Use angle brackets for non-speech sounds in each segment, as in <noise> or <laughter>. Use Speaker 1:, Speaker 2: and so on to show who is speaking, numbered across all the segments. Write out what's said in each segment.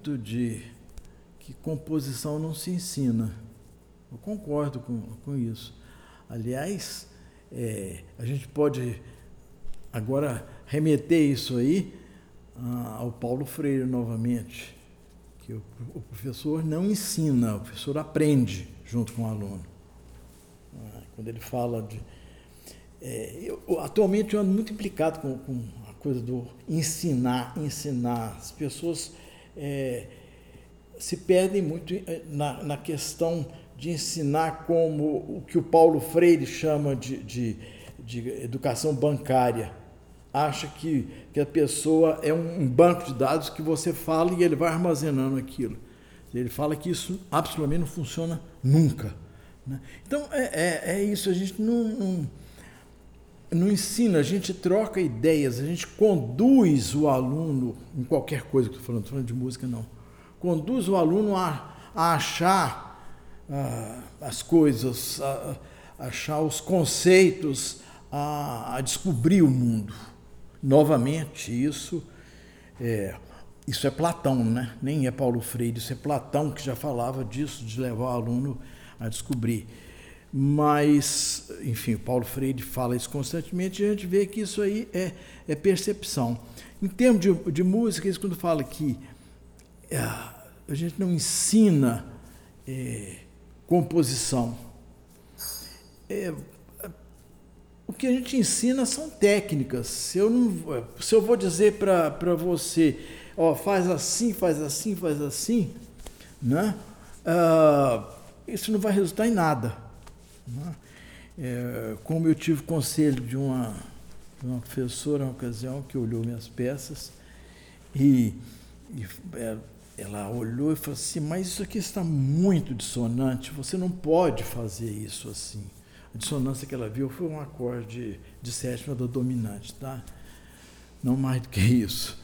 Speaker 1: muito de que composição não se ensina. Eu concordo com, com isso. Aliás, é, a gente pode agora remeter isso aí ah, ao Paulo Freire novamente, que o, o, professor não ensina, o professor aprende junto com o aluno. Ah, quando ele fala de. É, eu, atualmente eu ando muito implicado com, com, a coisa do ensinar, ensinar. As pessoas é, se perdem muito é, na, na questão de ensinar como o que o Paulo Freire chama de, de, de educação bancária. Acha que, que a pessoa é um, banco de dados que você fala e ele vai armazenando aquilo. Ele fala que isso absolutamente não funciona nunca. Né? Então é, é, é, isso, a gente não, não, não ensina, a gente troca ideias, a gente conduz o aluno em qualquer coisa que estou falando, estou falando de música não. Conduz o aluno a, a achar ah, as coisas, a, a achar os conceitos, a, a, descobrir o mundo. Novamente, isso é, isso é Platão, né? nem é Paulo Freire, isso é Platão que já falava disso, de levar o aluno a descobrir. Mas, enfim, Paulo Freire fala isso constantemente e a gente vê que isso aí é, é percepção. Em termos de, de música, isso quando fala que é, a gente não ensina é, composição. É, o que a gente ensina são técnicas. Se eu, não, se eu vou dizer para você, ó, faz assim, faz assim, faz assim, né? Ah, isso não vai resultar em nada. Né? É, como eu tive conselho de uma, uma professora, na ocasião, que olhou minhas peças, e, e é, ela olhou e falou assim: Mas isso aqui está muito dissonante, você não pode fazer isso assim. A dissonância que ela viu foi um acorde de sétima do dominante, tá? Não mais do que isso.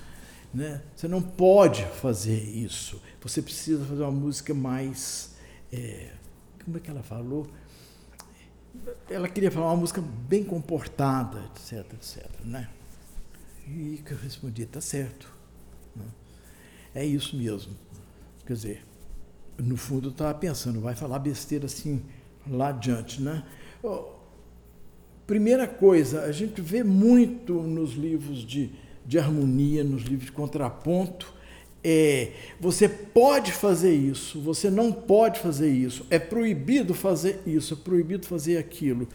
Speaker 1: Né? Você não pode fazer isso. Você precisa fazer uma música mais. É, como é que ela falou? Ela queria falar uma música bem comportada, etc, etc. Né? E que eu respondi: Tá certo. Né? É isso mesmo. Quer dizer, no fundo eu estava pensando, vai falar besteira assim lá adiante, né? primeira coisa, a gente vê muito nos livros de, de harmonia, nos livros de contraponto, é, você pode fazer isso, você não pode fazer isso, é proibido fazer isso, é proibido fazer aquilo.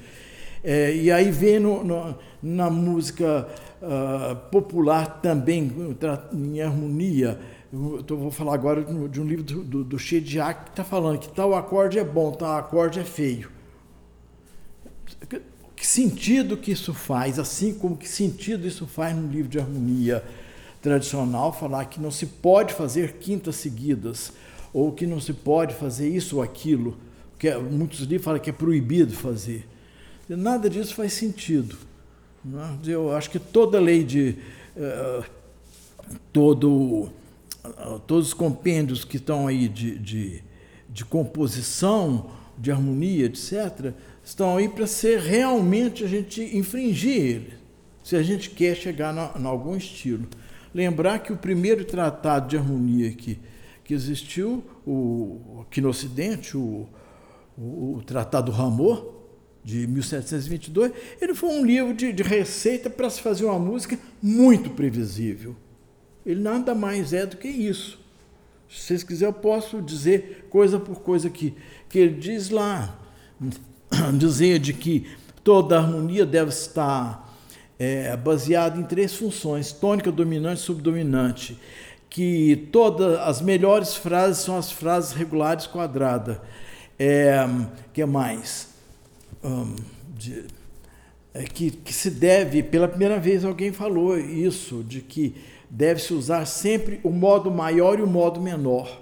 Speaker 1: É, e aí vem no, no, na música uh, popular também, em harmonia, eu vou falar agora de um livro do, do, do Shediak que está falando que tal acorde é bom, tal acorde é feio. Que sentido que isso faz, assim como que sentido isso faz no livro de harmonia tradicional, falar que não se pode fazer quintas seguidas, ou que não se pode fazer isso ou aquilo, que é, muitos livros falam que é proibido fazer. Nada disso faz sentido. É? Eu acho que toda lei de. Uh, todo todos os compêndios que estão aí de, de, de composição, de harmonia, etc., estão aí para ser realmente a gente infringir ele, se a gente quer chegar em algum estilo. Lembrar que o primeiro tratado de harmonia que, que existiu, o, aqui no Ocidente, o, o, o Tratado Rameau, de 1722, ele foi um livro de, de receita para se fazer uma música muito previsível. Ele nada mais é do que isso. Se vocês quiserem, eu posso dizer coisa por coisa aqui. Que ele diz lá, <clears throat> dizer de que toda harmonia deve estar é, baseada em três funções: tônica, dominante subdominante. Que todas as melhores frases são as frases regulares quadradas. É, que mais? De, é que, que se deve, pela primeira vez alguém falou isso, de que deve-se usar sempre o modo maior e o modo menor.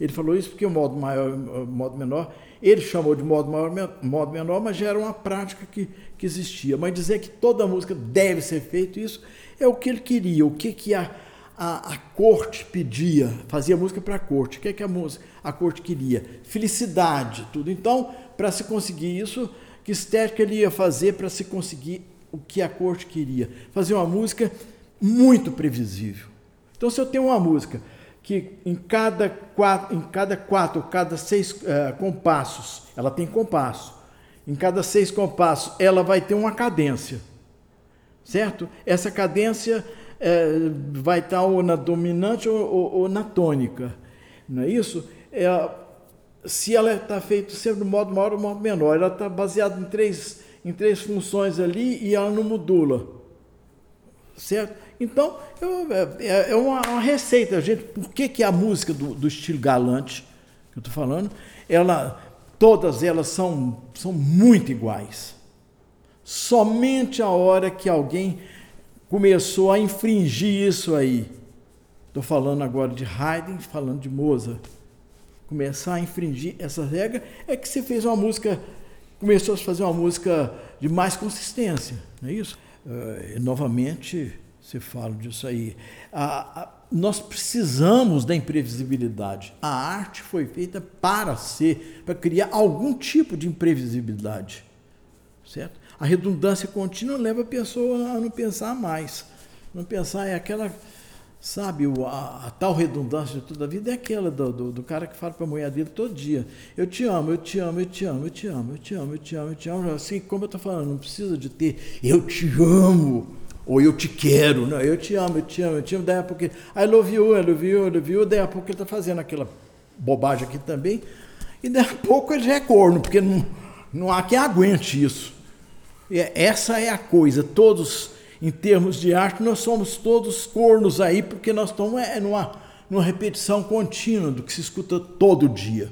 Speaker 1: Ele falou isso porque o modo maior o modo menor, ele chamou de modo maior modo menor, mas já era uma prática que, que existia. Mas dizer que toda música deve ser feito isso é o que ele queria, o que, que a, a, a corte pedia, fazia música para a corte. O que, que a, música, a corte queria? Felicidade, tudo. Então, para se conseguir isso, que estética ele ia fazer para se conseguir o que a corte queria? Fazer uma música muito previsível. Então, se eu tenho uma música que em cada quatro, em cada quatro, cada seis uh, compassos, ela tem compasso. Em cada seis compassos, ela vai ter uma cadência, certo? Essa cadência uh, vai estar ou na dominante ou, ou, ou, na tônica, não é isso? É, se ela está feita sempre do modo maior ou modo menor, ela está baseada em três, em três funções ali e ela não modula, certo? Então, eu, é, é uma, uma, receita, gente. Por que, que a música do, do estilo galante, que eu estou falando, ela, todas elas são, são muito iguais. Somente a hora que alguém começou a infringir isso aí, estou falando agora de Haydn, falando de Mozart, começar a infringir essa regra, é que você fez uma música, começou a fazer uma música de mais consistência, não é isso? Uh, novamente, você fala disso aí. A, a, nós precisamos da imprevisibilidade. A arte foi feita para ser, para criar algum tipo de imprevisibilidade. Certo? A redundância contínua leva a pessoa a não pensar mais. Não pensar é aquela, sabe, a, a tal redundância de toda a vida é aquela do, do, do cara que fala para a mulher dele todo dia: Eu te amo, eu te amo, eu te amo, eu te amo, eu te amo, eu te amo, eu te amo. Assim como eu estou falando, não precisa de ter eu te amo ou eu te quero, não, eu te amo, eu te amo, eu te amo, daí a pouco, I love you, I love you, I love you, daí a pouco ele está fazendo aquela bobagem aqui também, e daí a pouco ele já é corno, porque não, não há quem aguente isso. E essa é a coisa, todos, em termos de arte, nós somos todos cornos aí, porque nós estamos é, numa, numa repetição contínua do que se escuta todo dia.